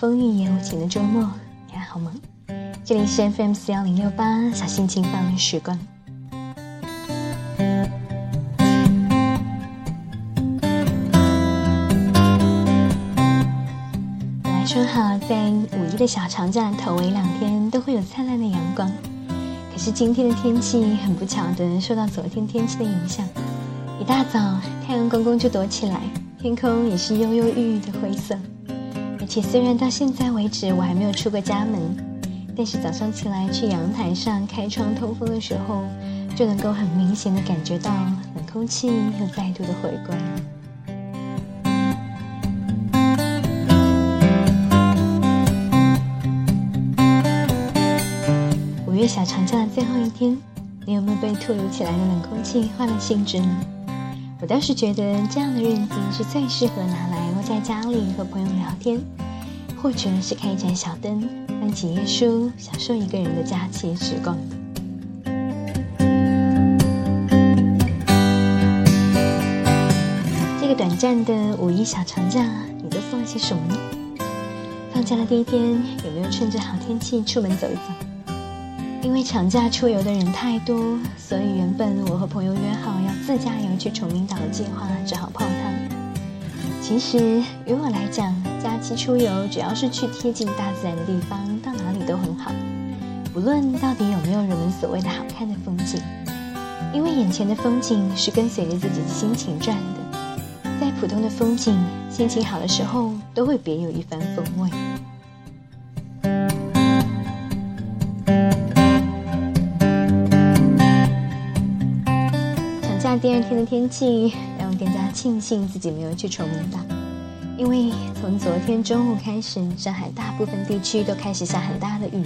风雨也无情的周末，你还好吗？这里是 FM 四幺零六八，小心情放的时光。本来说好，在五一的小长假头尾两天都会有灿烂的阳光，可是今天的天气很不巧的受到昨天天气的影响，一大早太阳公公就躲起来，天空也是忧忧郁郁的灰色。且虽然到现在为止我还没有出过家门，但是早上起来去阳台上开窗通风的时候，就能够很明显的感觉到冷空气又再度的回归。五月小长假的最后一天，你有没有被突如其来的冷空气换了兴致呢？我倒是觉得这样的日子是最适合拿来窝在家里和朋友聊天，或者是开一盏小灯，翻几页书，享受一个人的假期时光。这个短暂的五一小长假，你都做了些什么呢？放假的第一天，有没有趁着好天气出门走一走？因为长假出游的人太多，所以原本我和朋友约好要自驾游去崇明岛的计划只好泡汤。其实于我来讲，假期出游只要是去贴近大自然的地方，到哪里都很好。不论到底有没有人们所谓的好看的风景，因为眼前的风景是跟随着自己的心情转的。再普通的风景，心情好的时候都会别有一番风味。长假第二天的天气让我更加庆幸自己没有去崇明岛，因为从昨天中午开始，上海大部分地区都开始下很大的雨。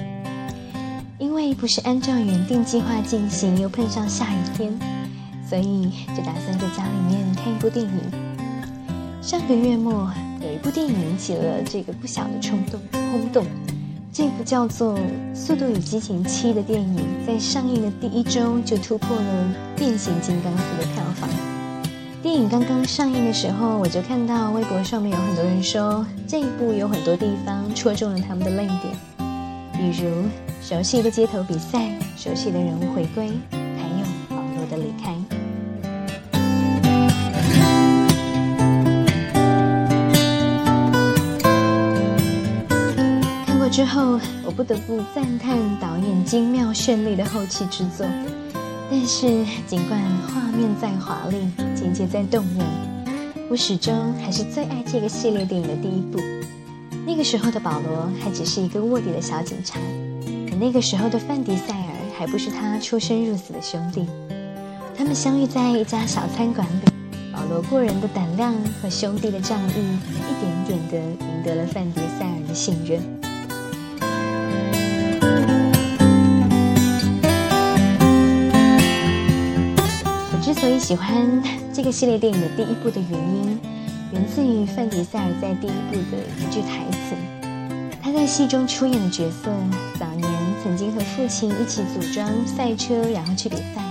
因为不是按照原定计划进行，又碰上下雨天，所以就打算在家里面看一部电影。上个月末有一部电影引起了这个不小的冲动轰动。这部叫做《速度与激情七》的电影，在上映的第一周就突破了《变形金刚四》的票房。电影刚刚上映的时候，我就看到微博上面有很多人说，这一部有很多地方戳中了他们的泪点，比如熟悉的街头比赛、熟悉的人物回归，还有保罗的离开。看过之后，我不得不赞叹导演精妙绚丽的后期制作。但是，尽管画面再华丽，情节再动人，我始终还是最爱这个系列电影的第一部。那个时候的保罗还只是一个卧底的小警察，可那个时候的范迪塞尔还不是他出生入死的兄弟。他们相遇在一家小餐馆里，保罗过人的胆量和兄弟的仗义，一点点的赢得了范迪塞尔的信任。所以喜欢这个系列电影的第一部的原因，源自于范迪塞尔在第一部的一句台词。他在戏中出演的角色，早年曾经和父亲一起组装赛车，然后去比赛，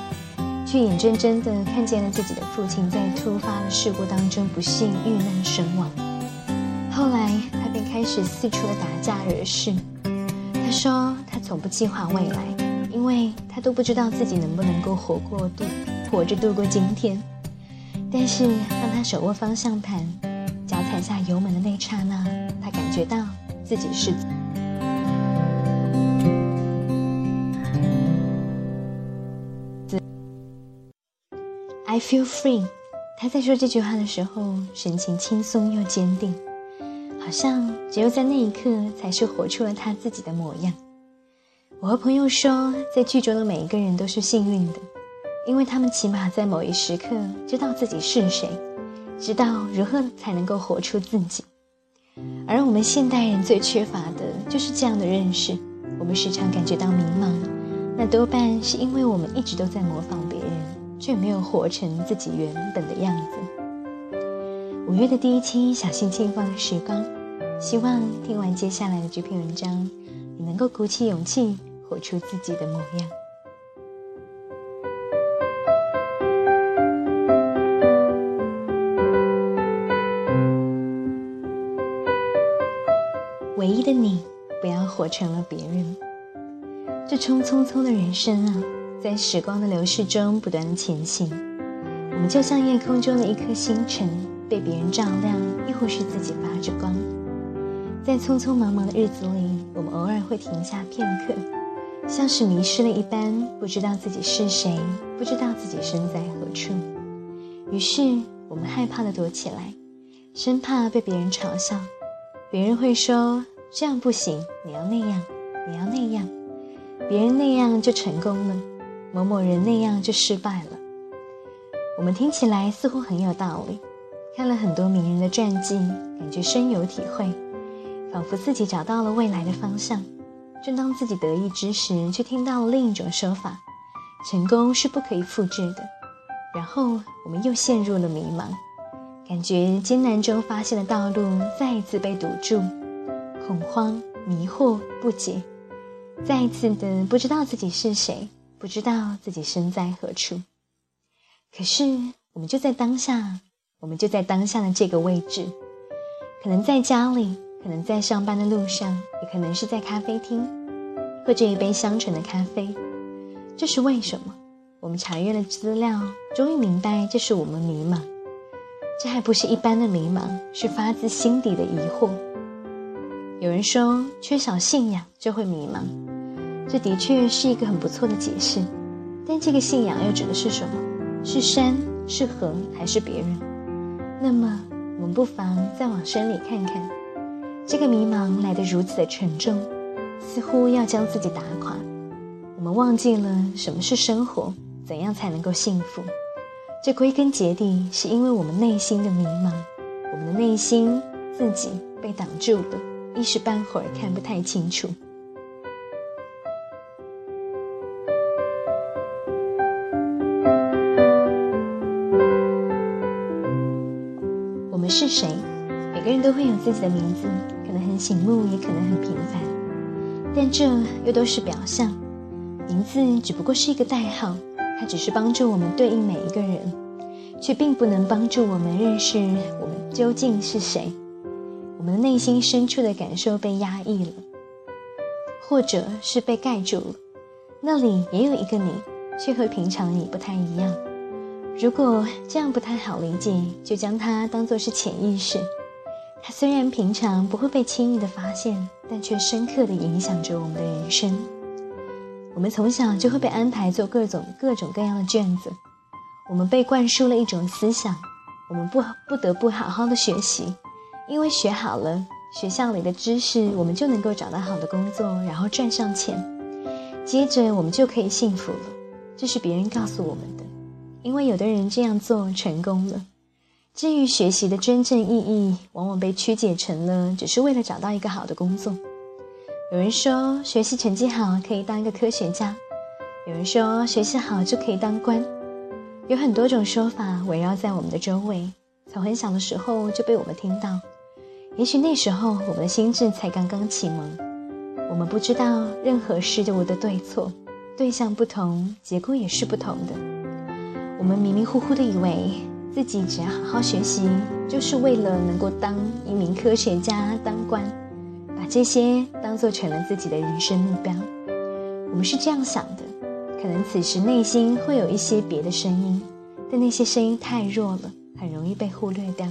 却眼睁睁地看见了自己的父亲在突发的事故当中不幸遇难身亡。后来他便开始四处的打架惹事。他说他从不计划未来，因为他都不知道自己能不能够活过度。活着度过今天，但是当他手握方向盘，脚踩下油门的那刹那，他感觉到自己是。I feel free。他在说这句话的时候，神情轻松又坚定，好像只有在那一刻，才是活出了他自己的模样。我和朋友说，在剧中的每一个人都是幸运的。因为他们起码在某一时刻知道自己是谁，知道如何才能够活出自己，而我们现代人最缺乏的就是这样的认识。我们时常感觉到迷茫，那多半是因为我们一直都在模仿别人，却没有活成自己原本的样子。五月的第一期小心轻放的时光，希望听完接下来的这篇文章，你能够鼓起勇气活出自己的模样。的你，不要活成了别人。这匆匆匆的人生啊，在时光的流逝中不断的前行。我们就像夜空中的一颗星辰，被别人照亮，亦或是自己发着光。在匆匆忙忙的日子里，我们偶尔会停下片刻，像是迷失了一般，不知道自己是谁，不知道自己身在何处。于是，我们害怕的躲起来，生怕被别人嘲笑。别人会说：“这样不行，你要那样，你要那样。”别人那样就成功了，某某人那样就失败了。我们听起来似乎很有道理，看了很多名人的传记，感觉深有体会，仿佛自己找到了未来的方向。正当自己得意之时，却听到了另一种说法：成功是不可以复制的。然后我们又陷入了迷茫，感觉艰难中发现的道路再一次被堵住，恐慌、迷惑、不解。再一次的不知道自己是谁，不知道自己身在何处。可是我们就在当下，我们就在当下的这个位置，可能在家里，可能在上班的路上，也可能是在咖啡厅，喝着一杯香醇的咖啡。这是为什么？我们查阅了资料，终于明白，这是我们迷茫。这还不是一般的迷茫，是发自心底的疑惑。有人说，缺少信仰就会迷茫。这的确是一个很不错的解释，但这个信仰又指的是什么？是山，是河，还是别人？那么，我们不妨再往深里看看。这个迷茫来得如此的沉重，似乎要将自己打垮。我们忘记了什么是生活，怎样才能够幸福？这归根结底是因为我们内心的迷茫，我们的内心自己被挡住了，一时半会儿看不太清楚。我们是谁？每个人都会有自己的名字，可能很醒目，也可能很平凡，但这又都是表象。名字只不过是一个代号，它只是帮助我们对应每一个人，却并不能帮助我们认识我们究竟是谁。我们的内心深处的感受被压抑了，或者是被盖住了。那里也有一个你，却和平常你不太一样。如果这样不太好理解，就将它当作是潜意识。它虽然平常不会被轻易的发现，但却深刻的影响着我们的人生。我们从小就会被安排做各种各种各样的卷子，我们被灌输了一种思想：我们不不得不好好的学习，因为学好了学校里的知识，我们就能够找到好的工作，然后赚上钱，接着我们就可以幸福了。这是别人告诉我们的。因为有的人这样做成功了，至于学习的真正意义，往往被曲解成了只是为了找到一个好的工作。有人说学习成绩好可以当一个科学家，有人说学习好就可以当官，有很多种说法围绕在我们的周围，从很小的时候就被我们听到。也许那时候我们的心智才刚刚启蒙，我们不知道任何事物的对错，对象不同，结果也是不同的。我们迷迷糊糊的以为自己只要好好学习，就是为了能够当一名科学家、当官，把这些当做成了自己的人生目标。我们是这样想的，可能此时内心会有一些别的声音，但那些声音太弱了，很容易被忽略掉。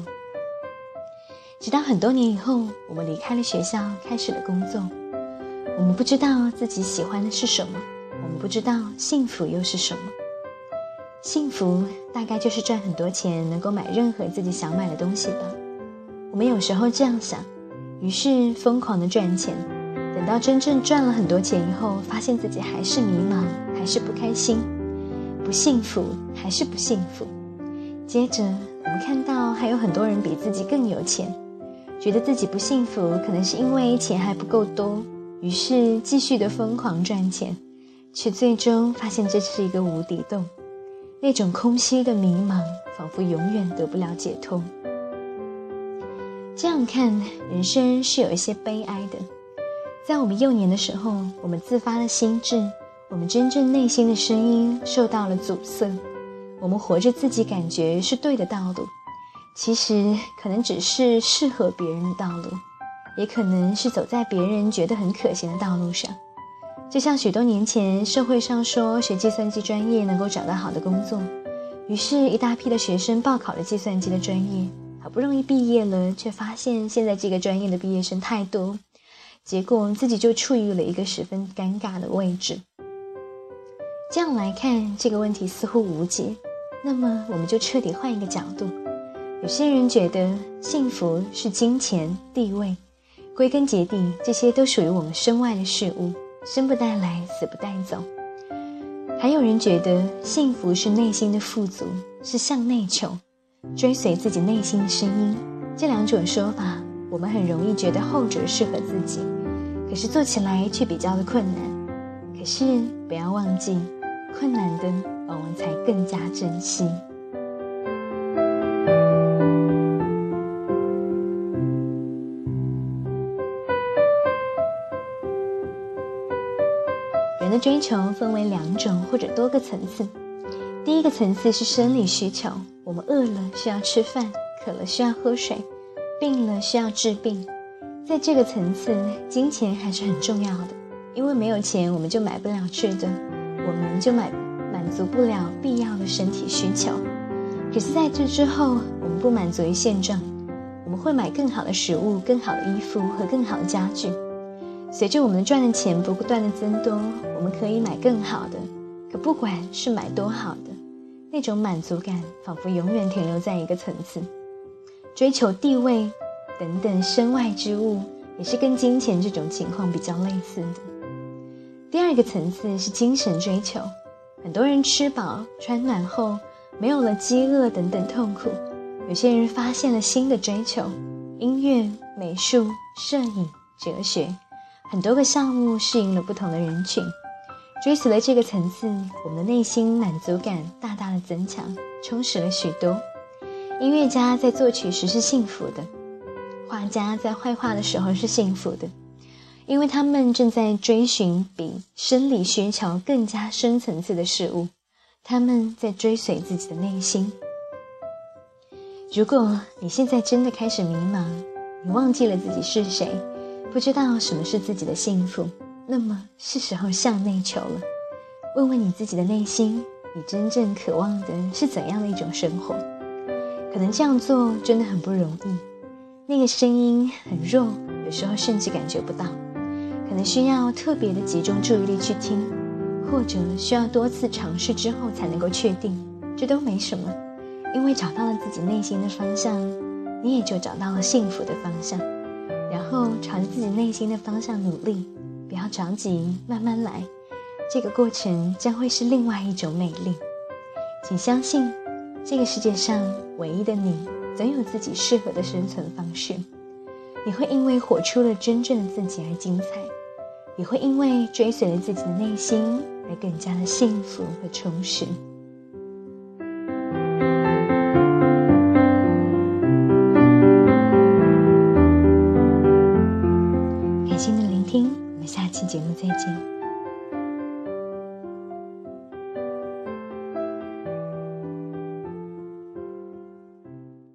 直到很多年以后，我们离开了学校，开始了工作，我们不知道自己喜欢的是什么，我们不知道幸福又是什么。幸福大概就是赚很多钱，能够买任何自己想买的东西吧。我们有时候这样想，于是疯狂的赚钱。等到真正赚了很多钱以后，发现自己还是迷茫，还是不开心，不幸福，还是不幸福。接着我们看到还有很多人比自己更有钱，觉得自己不幸福，可能是因为钱还不够多，于是继续的疯狂赚钱，却最终发现这是一个无底洞。那种空虚的迷茫，仿佛永远得不了解脱。这样看，人生是有一些悲哀的。在我们幼年的时候，我们自发的心智，我们真正内心的声音受到了阻塞。我们活着自己感觉是对的道路，其实可能只是适合别人的道路。也可能是走在别人觉得很可行的道路上。就像许多年前社会上说学计算机专业能够找到好的工作，于是，一大批的学生报考了计算机的专业，好不容易毕业了，却发现现在这个专业的毕业生太多，结果自己就处于了一个十分尴尬的位置。这样来看，这个问题似乎无解。那么，我们就彻底换一个角度。有些人觉得幸福是金钱、地位，归根结底，这些都属于我们身外的事物，生不带来，死不带走。还有人觉得幸福是内心的富足，是向内求，追随自己内心的声音。这两种说法，我们很容易觉得后者适合自己，可是做起来却比较的困难。可是不要忘记。困难的，往往才更加珍惜。追求分为两种或者多个层次。第一个层次是生理需求，我们饿了需要吃饭，渴了需要喝水，病了需要治病。在这个层次，金钱还是很重要的，因为没有钱，我们就买不了吃的。我们就买满足不了必要的身体需求，可是在这之后，我们不满足于现状，我们会买更好的食物、更好的衣服和更好的家具。随着我们赚的钱不断的增多，我们可以买更好的。可不管是买多好的，那种满足感仿佛永远停留在一个层次。追求地位等等身外之物，也是跟金钱这种情况比较类似的。第二个层次是精神追求，很多人吃饱穿暖后，没有了饥饿等等痛苦。有些人发现了新的追求，音乐、美术、摄影、哲学，很多个项目适应了不同的人群。追随了这个层次，我们的内心满足感大大的增强，充实了许多。音乐家在作曲时是幸福的，画家在绘画的时候是幸福的。因为他们正在追寻比生理需求更加深层次的事物，他们在追随自己的内心。如果你现在真的开始迷茫，你忘记了自己是谁，不知道什么是自己的幸福，那么是时候向内求了。问问你自己的内心，你真正渴望的是怎样的一种生活？可能这样做真的很不容易，那个声音很弱，有时候甚至感觉不到。可能需要特别的集中注意力去听，或者需要多次尝试之后才能够确定，这都没什么，因为找到了自己内心的方向，你也就找到了幸福的方向。然后朝着自己内心的方向努力，不要着急，慢慢来，这个过程将会是另外一种美丽。请相信，这个世界上唯一的你，总有自己适合的生存方式。你会因为活出了真正的自己而精彩。也会因为追随了自己的内心而更加的幸福和充实。